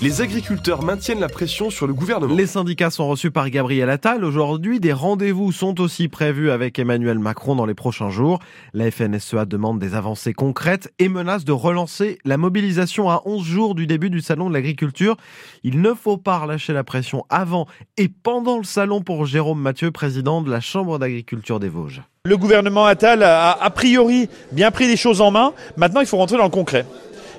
les agriculteurs maintiennent la pression sur le gouvernement. Les syndicats sont reçus par Gabriel Attal. Aujourd'hui, des rendez-vous sont aussi prévus avec Emmanuel Macron dans les prochains jours. La FNSEA demande des avancées concrètes et menace de relancer la mobilisation à 11 jours du début du salon de l'agriculture. Il ne faut pas relâcher la pression avant et pendant le salon pour Jérôme Mathieu, président de la Chambre d'agriculture des Vosges. Le gouvernement Attal a a priori bien pris les choses en main. Maintenant, il faut rentrer dans le concret.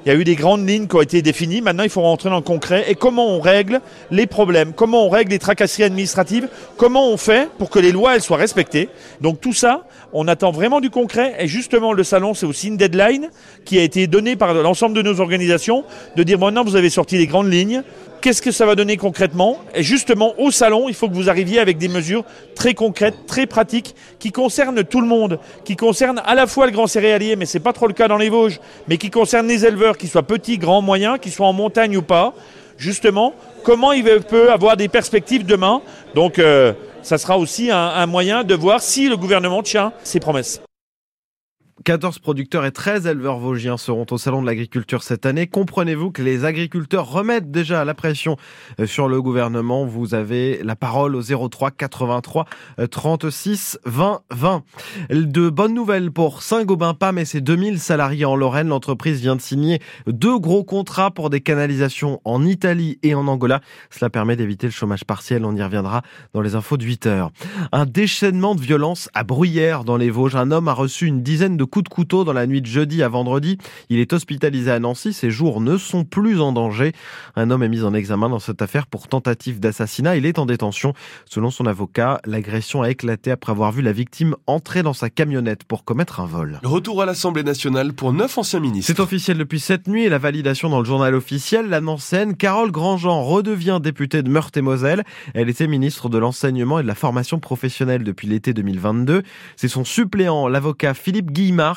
Il y a eu des grandes lignes qui ont été définies. Maintenant, il faut rentrer dans le concret. Et comment on règle les problèmes? Comment on règle les tracasseries administratives? Comment on fait pour que les lois elles soient respectées? Donc tout ça, on attend vraiment du concret. Et justement, le salon, c'est aussi une deadline qui a été donnée par l'ensemble de nos organisations de dire maintenant, vous avez sorti les grandes lignes. Qu'est-ce que ça va donner concrètement Et justement, au salon, il faut que vous arriviez avec des mesures très concrètes, très pratiques, qui concernent tout le monde, qui concernent à la fois le grand céréalier, mais c'est pas trop le cas dans les Vosges, mais qui concernent les éleveurs, qu'ils soient petits, grands, moyens, qu'ils soient en montagne ou pas. Justement, comment il peut avoir des perspectives demain Donc, euh, ça sera aussi un, un moyen de voir si le gouvernement tient ses promesses. 14 producteurs et 13 éleveurs vosgiens seront au Salon de l'Agriculture cette année. Comprenez-vous que les agriculteurs remettent déjà la pression euh, sur le gouvernement? Vous avez la parole au 03 83 36 20 20. De bonnes nouvelles pour Saint-Gobain-Pam et ses 2000 salariés en Lorraine. L'entreprise vient de signer deux gros contrats pour des canalisations en Italie et en Angola. Cela permet d'éviter le chômage partiel. On y reviendra dans les infos de 8 heures. Un déchaînement de violence à Bruyères dans les Vosges. Un homme a reçu une dizaine de coup de couteau dans la nuit de jeudi à vendredi. Il est hospitalisé à Nancy. Ses jours ne sont plus en danger. Un homme est mis en examen dans cette affaire pour tentative d'assassinat. Il est en détention. Selon son avocat, l'agression a éclaté après avoir vu la victime entrer dans sa camionnette pour commettre un vol. Retour à l'Assemblée nationale pour neuf anciens ministres. C'est officiel depuis cette nuit et la validation dans le journal officiel. La Nancéenne, Carole Grandjean redevient députée de Meurthe-et-Moselle. Elle était ministre de l'enseignement et de la formation professionnelle depuis l'été 2022. C'est son suppléant, l'avocat Philippe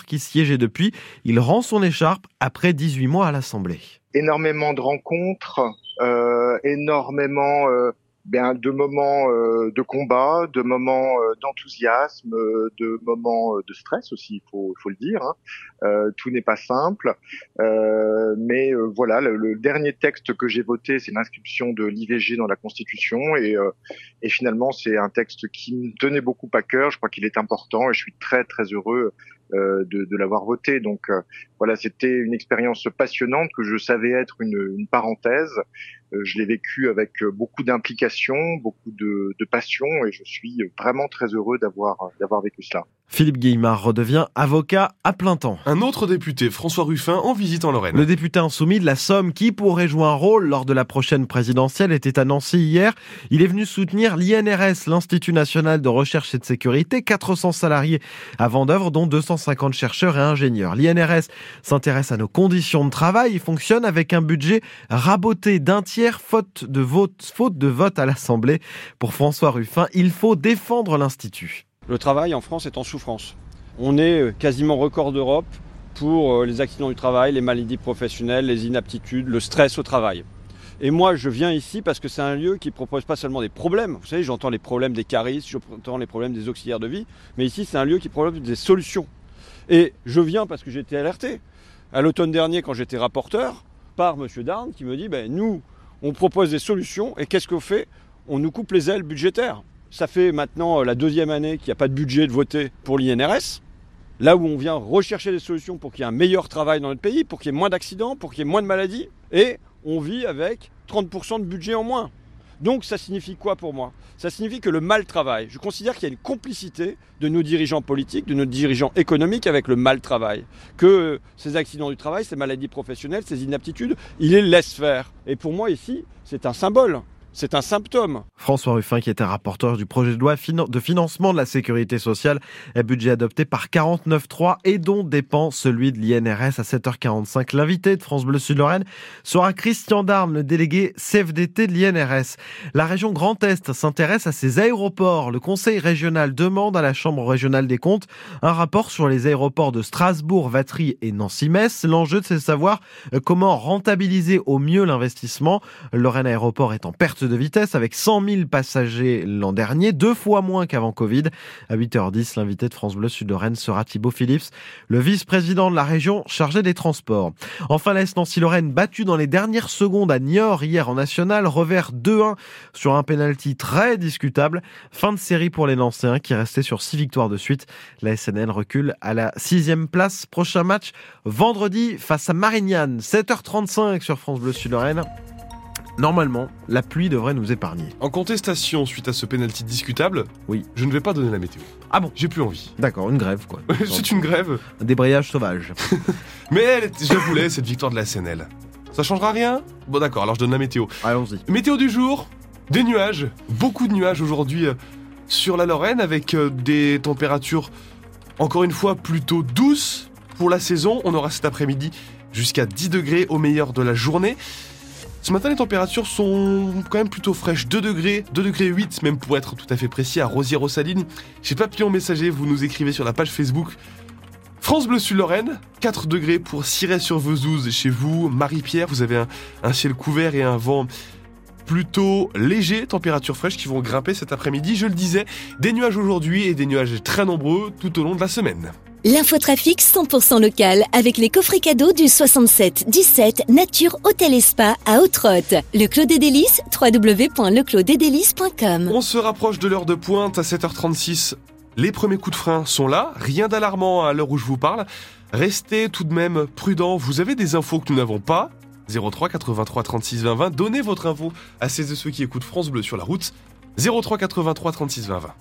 Qui siégeait depuis. Il rend son écharpe après 18 mois à l'Assemblée. Énormément de rencontres, euh, énormément euh, bien de moments euh, de combat, de moments d'enthousiasme, de moments de stress aussi, il faut, le dire. Hein. tout n'est pas simple, mais voilà, le, dernier texte que j'ai voté, c'est l'inscription de l'IVG dans la Constitution, et finalement c'est un texte qui me tenait beaucoup à cœur. Je crois qu'il est important, et je suis très très heureux de, de l'avoir voté. Donc voilà, c'était une expérience passionnante que je savais être une, une parenthèse. je l'ai vécu avec beaucoup d'implication, beaucoup de, de, passion, et je suis vraiment très heureux d'avoir d'avoir vécu cela. Philippe Guillemard redevient avocat à plein temps. Un autre député, François Ruffin, en visite en Lorraine. Le député insoumis de la Somme, qui pourrait jouer un rôle lors de la prochaine présidentielle, était à Nancy hier. Il est venu soutenir l'INRS, l'Institut national de recherche et de sécurité, 400 salariés à Vendœuvre, dont 250 chercheurs et ingénieurs. L'INRS s'intéresse à nos conditions de travail. Il fonctionne avec un budget raboté d'un tiers faute de vote, à l'Assemblée. Pour François Ruffin, il faut défendre l'Institut. Le travail en France est en souffrance. On est euh, quasiment record d'Europe pour euh, les accidents du travail, les maladies professionnelles, les inaptitudes, le stress au travail. Et moi, je viens ici parce que c'est un lieu qui propose pas seulement des problèmes. Vous savez, j'entends les problèmes des caristes, j'entends les problèmes des auxiliaires de vie, mais ici, c'est un lieu qui propose des solutions. Et je viens parce que j'ai été alerté. À l'automne dernier, quand j'étais rapporteur, par M. Darn qui me dit ben, nous, on propose des solutions et qu'est-ce qu'on fait? On nous coupe les ailes budgétaires. Ça fait maintenant euh, la deuxième année qu'il n'y a pas de budget de voter pour l'INRS. Là où on vient rechercher des solutions pour qu'il y ait un meilleur travail dans notre pays, pour qu'il y ait moins d'accidents, pour qu'il y ait moins de maladies. Et on vit avec 30% de budget en moins. Donc ça signifie quoi pour moi? Ça signifie que le mal travail, je considère qu'il y a une complicité de nos dirigeants politiques, de nos dirigeants économiques avec le mal travail. Que ces accidents du travail, ces maladies professionnelles, ces inaptitudes, ils les laissent faire. Et pour moi ici, c'est un symbole c'est un symptôme. François Ruffin, qui était rapporteur du projet de loi de financement de la sécurité sociale, est budget adopté par 49.3 et dont dépend celui de l'INRS à 7h45. L'invité de France Bleu Sud-Lorraine sera Christian Darme, le délégué CFDT de l'INRS. La région Grand Est s'intéresse à ses aéroports. Le conseil régional demande à la Chambre régionale des comptes un rapport sur les aéroports de Strasbourg, Vatry et Nancy-Metz. L'enjeu, c'est de savoir comment rentabiliser au mieux l'investissement. Lorraine Aéroport est en perte de vitesse avec 100 000 passagers l'an dernier, deux fois moins qu'avant Covid. À 8h10, l'invité de France Bleu Sud-Lorraine sera Thibaut Phillips, le vice-président de la région chargé des transports. Enfin, l'AS Nancy-Lorraine battu dans les dernières secondes à Niort hier en national, revers 2-1 sur un penalty très discutable. Fin de série pour les Nancéens qui restaient sur six victoires de suite. La SNL recule à la sixième place. Prochain match vendredi face à Marignane, 7h35 sur France Bleu Sud-Lorraine. Normalement, la pluie devrait nous épargner. En contestation suite à ce penalty discutable, Oui. je ne vais pas donner la météo. Ah bon J'ai plus envie. D'accord, une grève quoi. C'est une grève. Un débrayage sauvage. Mais elle je la voulais, cette victoire de la SNL. Ça changera rien? Bon d'accord, alors je donne la météo. Allons-y. Météo du jour, des nuages, beaucoup de nuages aujourd'hui euh, sur la Lorraine avec euh, des températures encore une fois plutôt douces pour la saison. On aura cet après-midi jusqu'à 10 degrés au meilleur de la journée. Ce matin, les températures sont quand même plutôt fraîches. 2 degrés, 2 degrés 8 même pour être tout à fait précis à Rosière-aux-Salines. Chez Papillon Messager, vous nous écrivez sur la page Facebook France Bleu Sud-Lorraine, 4 degrés pour Cirey-sur-Vezouze chez vous. Marie-Pierre, vous avez un ciel couvert et un vent plutôt léger, températures fraîches qui vont grimper cet après-midi. Je le disais, des nuages aujourd'hui et des nuages très nombreux tout au long de la semaine. L'infotrafic 100% local avec les coffrets cadeaux du 67 17 Nature Hôtel et Spa à Haute-Rotte. Le Clos des Délices, www.leclosdesdélices.com. On se rapproche de l'heure de pointe à 7h36. Les premiers coups de frein sont là, rien d'alarmant à l'heure où je vous parle. Restez tout de même prudents, vous avez des infos que nous n'avons pas. 03 83 36 20 20, donnez votre info à celles et ceux qui écoutent France Bleu sur la route. 03 83 36 20 20.